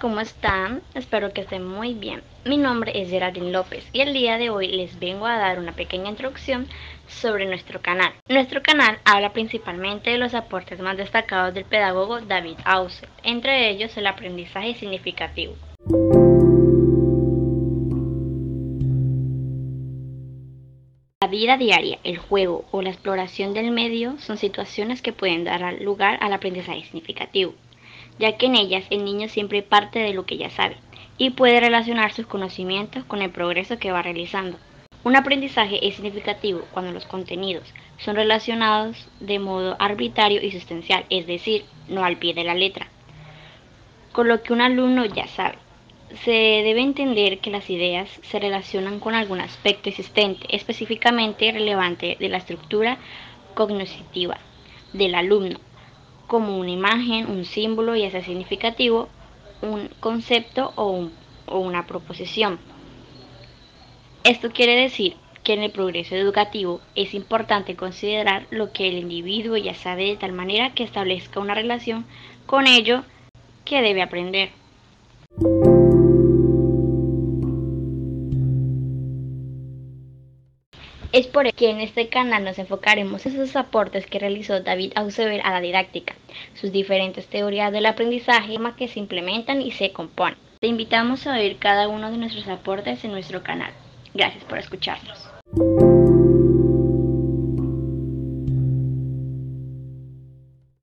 ¿cómo están? Espero que estén muy bien. Mi nombre es Geraldine López y el día de hoy les vengo a dar una pequeña introducción sobre nuestro canal. Nuestro canal habla principalmente de los aportes más destacados del pedagogo David Auser, entre ellos el aprendizaje significativo. La vida diaria, el juego o la exploración del medio son situaciones que pueden dar lugar al aprendizaje significativo ya que en ellas el niño siempre parte de lo que ya sabe y puede relacionar sus conocimientos con el progreso que va realizando. Un aprendizaje es significativo cuando los contenidos son relacionados de modo arbitrario y sustancial, es decir, no al pie de la letra, con lo que un alumno ya sabe. Se debe entender que las ideas se relacionan con algún aspecto existente, específicamente relevante de la estructura cognitiva del alumno, como una imagen, un símbolo, ya sea significativo, un concepto o, o una proposición. Esto quiere decir que en el progreso educativo es importante considerar lo que el individuo ya sabe de tal manera que establezca una relación con ello que debe aprender. Es por ello que en este canal nos enfocaremos en esos aportes que realizó David Ausever a la didáctica, sus diferentes teorías del aprendizaje que se implementan y se componen. Te invitamos a ver cada uno de nuestros aportes en nuestro canal. Gracias por escucharnos.